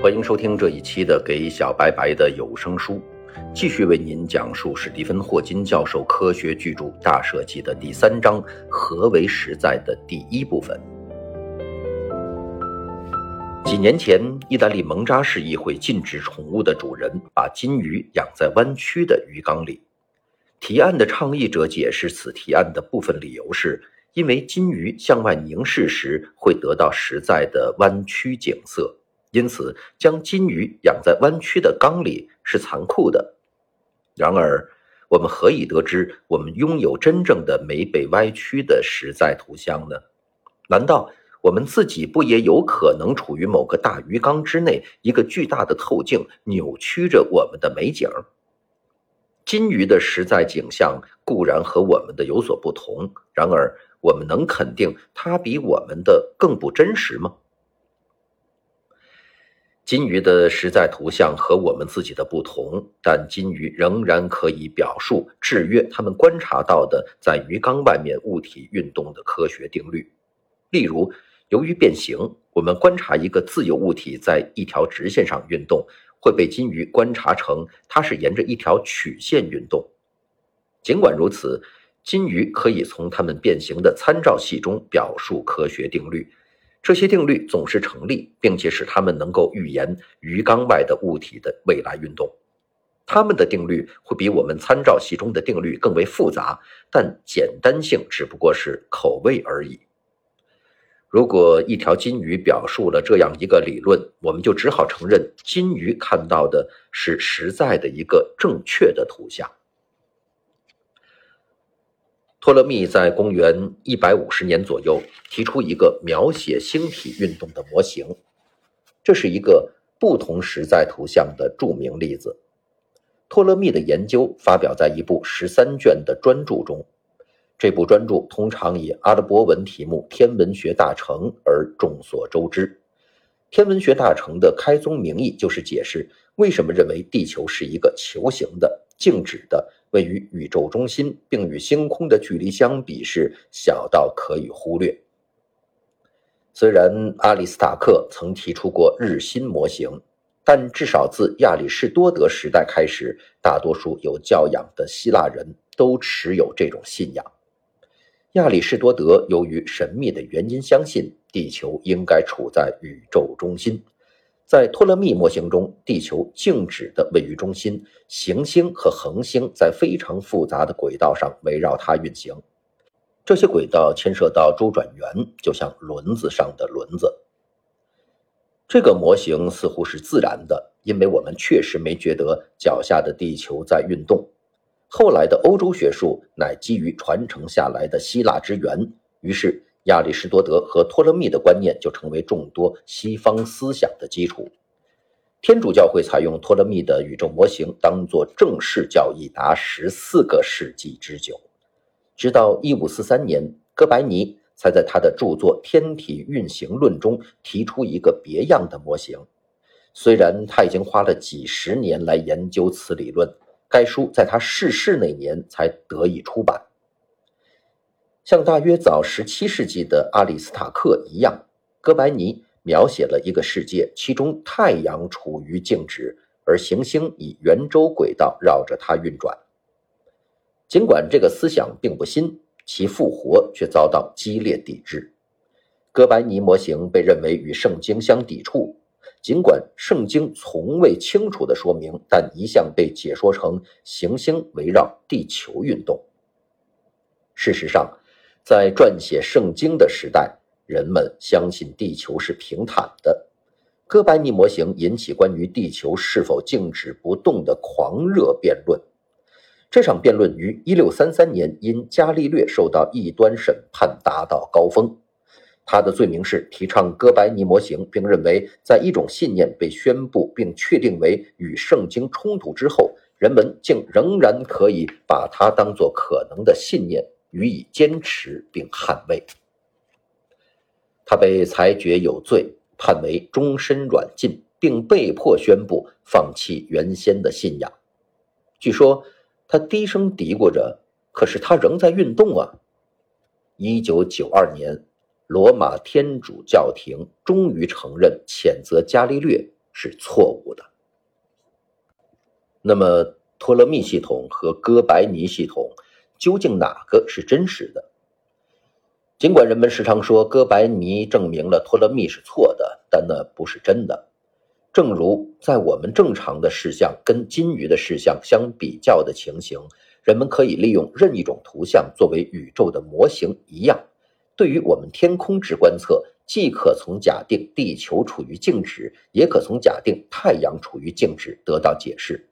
欢迎收听这一期的《给小白白的有声书》，继续为您讲述史蒂芬·霍金教授科学巨著《大设计》的第三章“何为实在”的第一部分。几年前，意大利蒙扎市议会禁止宠物的主人把金鱼养在弯曲的鱼缸里。提案的倡议者解释此提案的部分理由是，因为金鱼向外凝视时会得到实在的弯曲景色。因此，将金鱼养在弯曲的缸里是残酷的。然而，我们何以得知我们拥有真正的没被歪曲的实在图像呢？难道我们自己不也有可能处于某个大鱼缸之内，一个巨大的透镜扭曲着我们的美景？金鱼的实在景象固然和我们的有所不同，然而，我们能肯定它比我们的更不真实吗？金鱼的实在图像和我们自己的不同，但金鱼仍然可以表述制约他们观察到的在鱼缸外面物体运动的科学定律。例如，由于变形，我们观察一个自由物体在一条直线上运动，会被金鱼观察成它是沿着一条曲线运动。尽管如此，金鱼可以从它们变形的参照系中表述科学定律。这些定律总是成立，并且使它们能够预言鱼缸外的物体的未来运动。它们的定律会比我们参照系中的定律更为复杂，但简单性只不过是口味而已。如果一条金鱼表述了这样一个理论，我们就只好承认金鱼看到的是实在的一个正确的图像。托勒密在公元一百五十年左右提出一个描写星体运动的模型，这是一个不同实在图像的著名例子。托勒密的研究发表在一部十三卷的专著中，这部专著通常以阿拉伯文题目《天文学大成》而众所周知。天文学大成的开宗明义就是解释为什么认为地球是一个球形的、静止的。位于宇宙中心，并与星空的距离相比是小到可以忽略。虽然阿里斯塔克曾提出过日心模型，但至少自亚里士多德时代开始，大多数有教养的希腊人都持有这种信仰。亚里士多德由于神秘的原因，相信地球应该处在宇宙中心。在托勒密模型中，地球静止地位于中心，行星和恒星在非常复杂的轨道上围绕它运行。这些轨道牵涉到周转圆，就像轮子上的轮子。这个模型似乎是自然的，因为我们确实没觉得脚下的地球在运动。后来的欧洲学术乃基于传承下来的希腊之源，于是。亚里士多德和托勒密的观念就成为众多西方思想的基础。天主教会采用托勒密的宇宙模型当做正式教义达十四个世纪之久，直到一五四三年，哥白尼才在他的著作《天体运行论》中提出一个别样的模型。虽然他已经花了几十年来研究此理论，该书在他逝世那年才得以出版。像大约早十七世纪的阿里斯塔克一样，哥白尼描写了一个世界，其中太阳处于静止，而行星以圆周轨道绕着它运转。尽管这个思想并不新，其复活却遭到激烈抵制。哥白尼模型被认为与圣经相抵触，尽管圣经从未清楚地说明，但一向被解说成行星围绕地球运动。事实上，在撰写圣经的时代，人们相信地球是平坦的。哥白尼模型引起关于地球是否静止不动的狂热辩论。这场辩论于1633年因伽利略受到异端审判达到高峰。他的罪名是提倡哥白尼模型，并认为在一种信念被宣布并确定为与圣经冲突之后，人们竟仍然可以把它当作可能的信念。予以坚持并捍卫，他被裁决有罪，判为终身软禁，并被迫宣布放弃原先的信仰。据说他低声嘀咕着：“可是他仍在运动啊。”一九九二年，罗马天主教廷终于承认谴责伽利略是错误的。那么，托勒密系统和哥白尼系统究竟哪个是真实的？尽管人们时常说哥白尼证明了托勒密是错的，但那不是真的。正如在我们正常的视像跟金鱼的视像相比较的情形，人们可以利用任一种图像作为宇宙的模型一样，对于我们天空之观测，既可从假定地球处于静止，也可从假定太阳处于静止得到解释。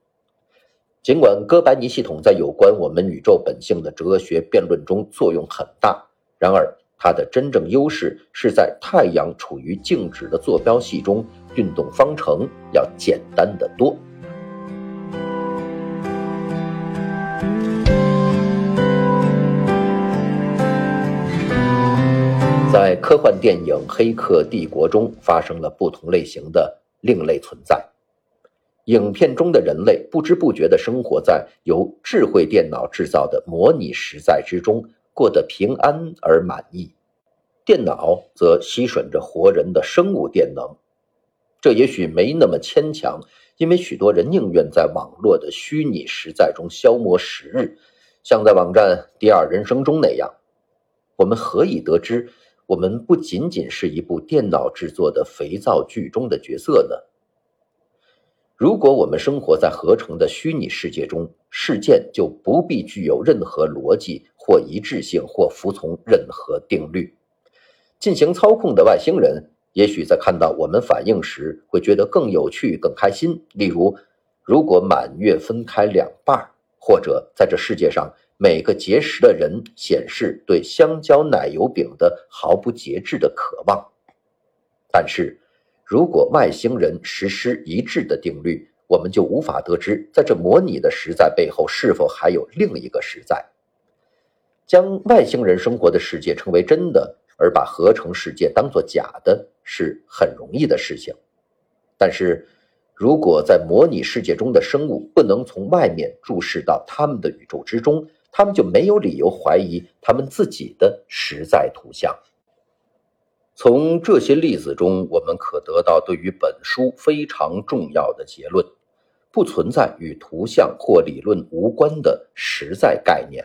尽管哥白尼系统在有关我们宇宙本性的哲学辩论中作用很大，然而它的真正优势是在太阳处于静止的坐标系中。运动方程要简单的多。在科幻电影《黑客帝国》中，发生了不同类型的另类存在。影片中的人类不知不觉地生活在由智慧电脑制造的模拟实在之中，过得平安而满意。电脑则吸吮着活人的生物电能。这也许没那么牵强，因为许多人宁愿在网络的虚拟实在中消磨时日，像在网站《第二人生》中那样。我们何以得知，我们不仅仅是一部电脑制作的肥皂剧中的角色呢？如果我们生活在合成的虚拟世界中，事件就不必具有任何逻辑或一致性，或服从任何定律。进行操控的外星人。也许在看到我们反应时，会觉得更有趣、更开心。例如，如果满月分开两半，或者在这世界上每个节食的人显示对香蕉奶油饼的毫不节制的渴望。但是，如果外星人实施一致的定律，我们就无法得知，在这模拟的实在背后是否还有另一个实在。将外星人生活的世界称为真的。而把合成世界当作假的是很容易的事情，但是，如果在模拟世界中的生物不能从外面注视到他们的宇宙之中，他们就没有理由怀疑他们自己的实在图像。从这些例子中，我们可得到对于本书非常重要的结论：不存在与图像或理论无关的实在概念。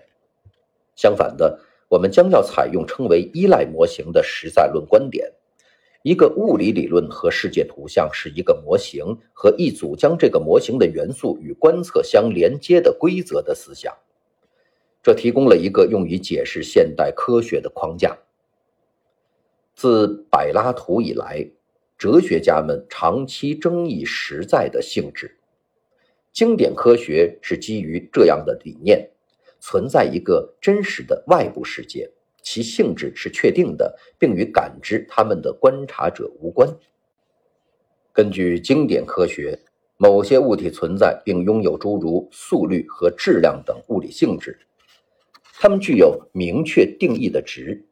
相反的。我们将要采用称为依赖模型的实在论观点。一个物理理论和世界图像是一个模型和一组将这个模型的元素与观测相连接的规则的思想。这提供了一个用于解释现代科学的框架。自柏拉图以来，哲学家们长期争议实在的性质。经典科学是基于这样的理念。存在一个真实的外部世界，其性质是确定的，并与感知他们的观察者无关。根据经典科学，某些物体存在并拥有诸如速率和质量等物理性质，它们具有明确定义的值。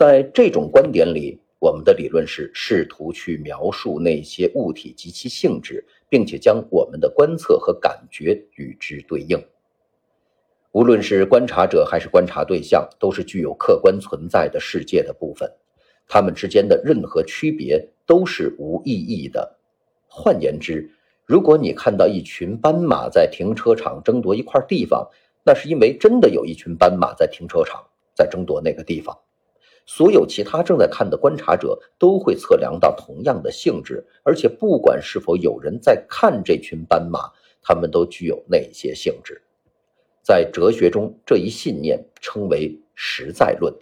在这种观点里，我们的理论是试图去描述那些物体及其性质，并且将我们的观测和感觉与之对应。无论是观察者还是观察对象，都是具有客观存在的世界的部分。它们之间的任何区别都是无意义的。换言之，如果你看到一群斑马在停车场争夺一块地方，那是因为真的有一群斑马在停车场在争夺那个地方。所有其他正在看的观察者都会测量到同样的性质，而且不管是否有人在看这群斑马，他们都具有那些性质。在哲学中，这一信念称为实在论。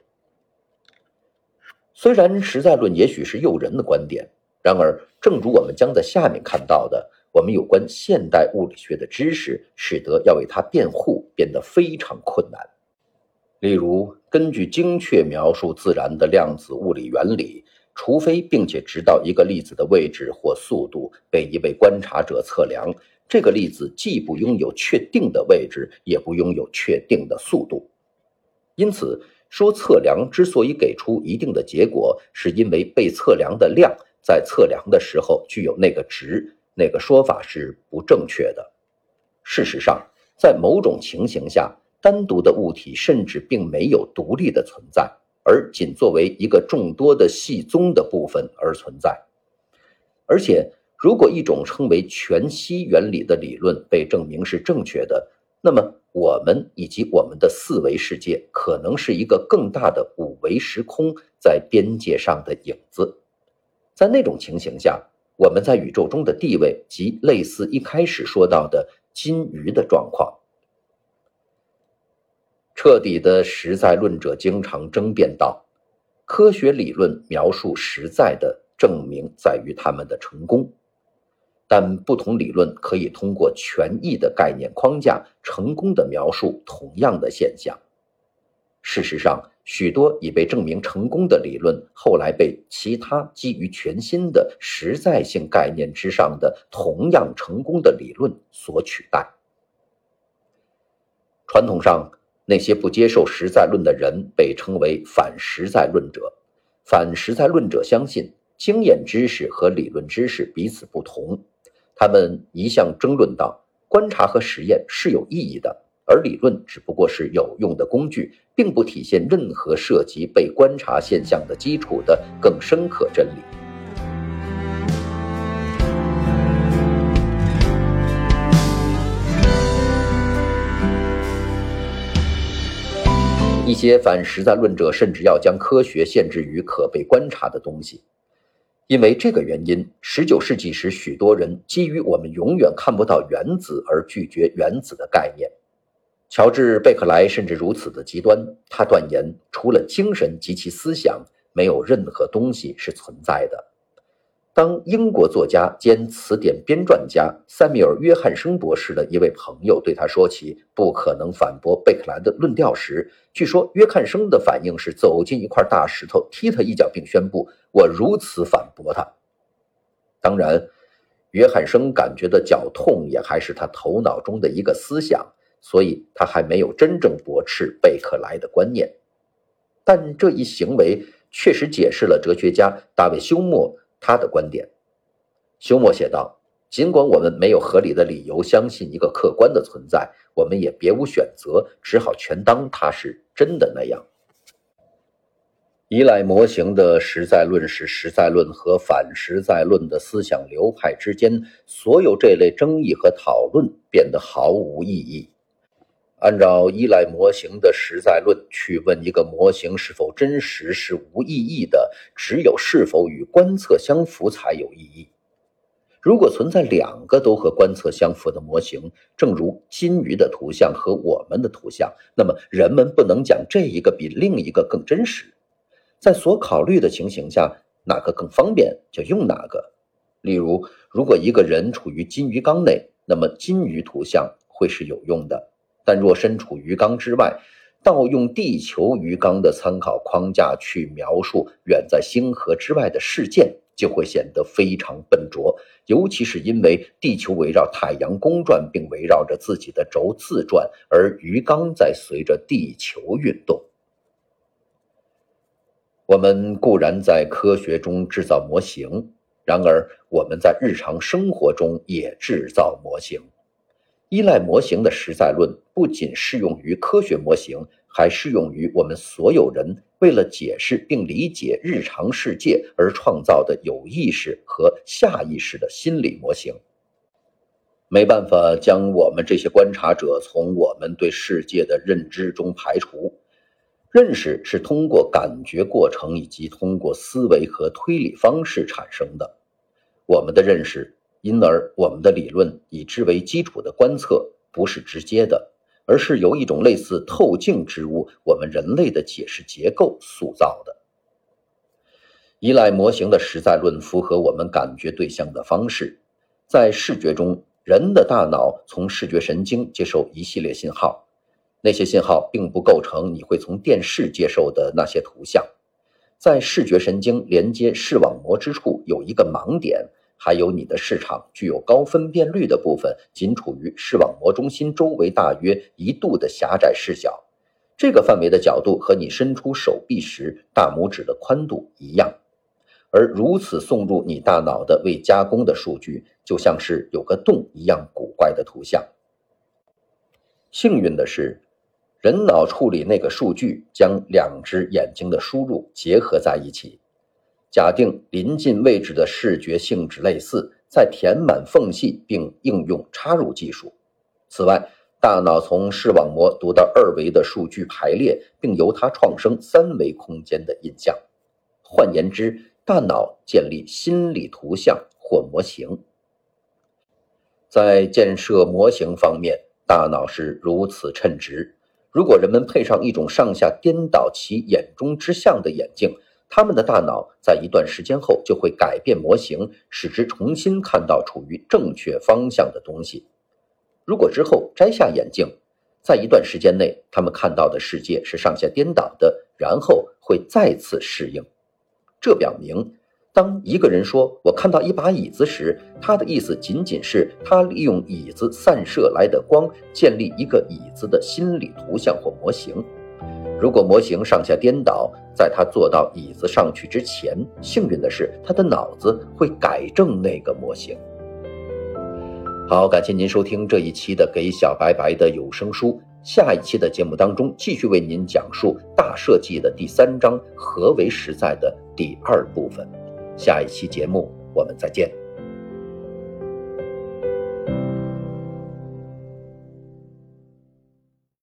虽然实在论也许是诱人的观点，然而，正如我们将在下面看到的，我们有关现代物理学的知识，使得要为它辩护变得非常困难。例如，根据精确描述自然的量子物理原理，除非并且直到一个粒子的位置或速度被一位观察者测量。这个粒子既不拥有确定的位置，也不拥有确定的速度，因此说测量之所以给出一定的结果，是因为被测量的量在测量的时候具有那个值，那个说法是不正确的。事实上，在某种情形下，单独的物体甚至并没有独立的存在，而仅作为一个众多的系宗的部分而存在，而且。如果一种称为全息原理的理论被证明是正确的，那么我们以及我们的四维世界可能是一个更大的五维时空在边界上的影子。在那种情形下，我们在宇宙中的地位即类似一开始说到的金鱼的状况。彻底的实在论者经常争辩道：“科学理论描述实在的证明在于他们的成功。”但不同理论可以通过权益的概念框架成功的描述同样的现象。事实上，许多已被证明成功的理论后来被其他基于全新的实在性概念之上的同样成功的理论所取代。传统上，那些不接受实在论的人被称为反实在论者。反实在论者相信经验知识和理论知识彼此不同。他们一向争论道：观察和实验是有意义的，而理论只不过是有用的工具，并不体现任何涉及被观察现象的基础的更深刻真理。一些反实在论者甚至要将科学限制于可被观察的东西。因为这个原因，十九世纪时，许多人基于我们永远看不到原子而拒绝原子的概念。乔治·贝克莱甚至如此的极端，他断言，除了精神及其思想，没有任何东西是存在的。当英国作家兼词典编撰家塞米尔·约翰生博士的一位朋友对他说起不可能反驳贝克莱的论调时，据说约翰生的反应是走进一块大石头，踢他一脚，并宣布：“我如此反驳他。”当然，约翰生感觉的脚痛也还是他头脑中的一个思想，所以他还没有真正驳斥贝克莱的观念。但这一行为确实解释了哲学家大卫休谟。他的观点，休谟写道：“尽管我们没有合理的理由相信一个客观的存在，我们也别无选择，只好全当它是真的那样。”依赖模型的实在论是实在论和反实在论的思想流派之间所有这类争议和讨论变得毫无意义。按照依赖模型的实在论去问一个模型是否真实是无意义的，只有是否与观测相符才有意义。如果存在两个都和观测相符的模型，正如金鱼的图像和我们的图像，那么人们不能讲这一个比另一个更真实。在所考虑的情形下，哪个更方便就用哪个。例如，如果一个人处于金鱼缸内，那么金鱼图像会是有用的。但若身处鱼缸之外，盗用地球鱼缸的参考框架去描述远在星河之外的事件，就会显得非常笨拙。尤其是因为地球围绕太阳公转，并围绕着自己的轴自转，而鱼缸在随着地球运动。我们固然在科学中制造模型，然而我们在日常生活中也制造模型。依赖模型的实在论不仅适用于科学模型，还适用于我们所有人为了解释并理解日常世界而创造的有意识和下意识的心理模型。没办法将我们这些观察者从我们对世界的认知中排除。认识是通过感觉过程以及通过思维和推理方式产生的。我们的认识。因而，我们的理论以之为基础的观测不是直接的，而是由一种类似透镜之物——我们人类的解释结构塑造的。依赖模型的实在论符合我们感觉对象的方式。在视觉中，人的大脑从视觉神经接受一系列信号，那些信号并不构成你会从电视接受的那些图像。在视觉神经连接视网膜之处有一个盲点。还有你的视场具有高分辨率的部分，仅处于视网膜中心周围大约一度的狭窄视角，这个范围的角度和你伸出手臂时大拇指的宽度一样。而如此送入你大脑的未加工的数据，就像是有个洞一样古怪的图像。幸运的是，人脑处理那个数据，将两只眼睛的输入结合在一起。假定临近位置的视觉性质类似，再填满缝隙并应用插入技术。此外，大脑从视网膜读到二维的数据排列，并由它创生三维空间的印象。换言之，大脑建立心理图像或模型。在建设模型方面，大脑是如此称职。如果人们配上一种上下颠倒其眼中之象的眼镜，他们的大脑在一段时间后就会改变模型，使之重新看到处于正确方向的东西。如果之后摘下眼镜，在一段时间内，他们看到的世界是上下颠倒的，然后会再次适应。这表明。当一个人说“我看到一把椅子”时，他的意思仅仅是他利用椅子散射来的光建立一个椅子的心理图像或模型。如果模型上下颠倒，在他坐到椅子上去之前，幸运的是，他的脑子会改正那个模型。好，感谢您收听这一期的《给小白白的有声书》，下一期的节目当中继续为您讲述《大设计》的第三章“何为实在”的第二部分。下一期节目，我们再见。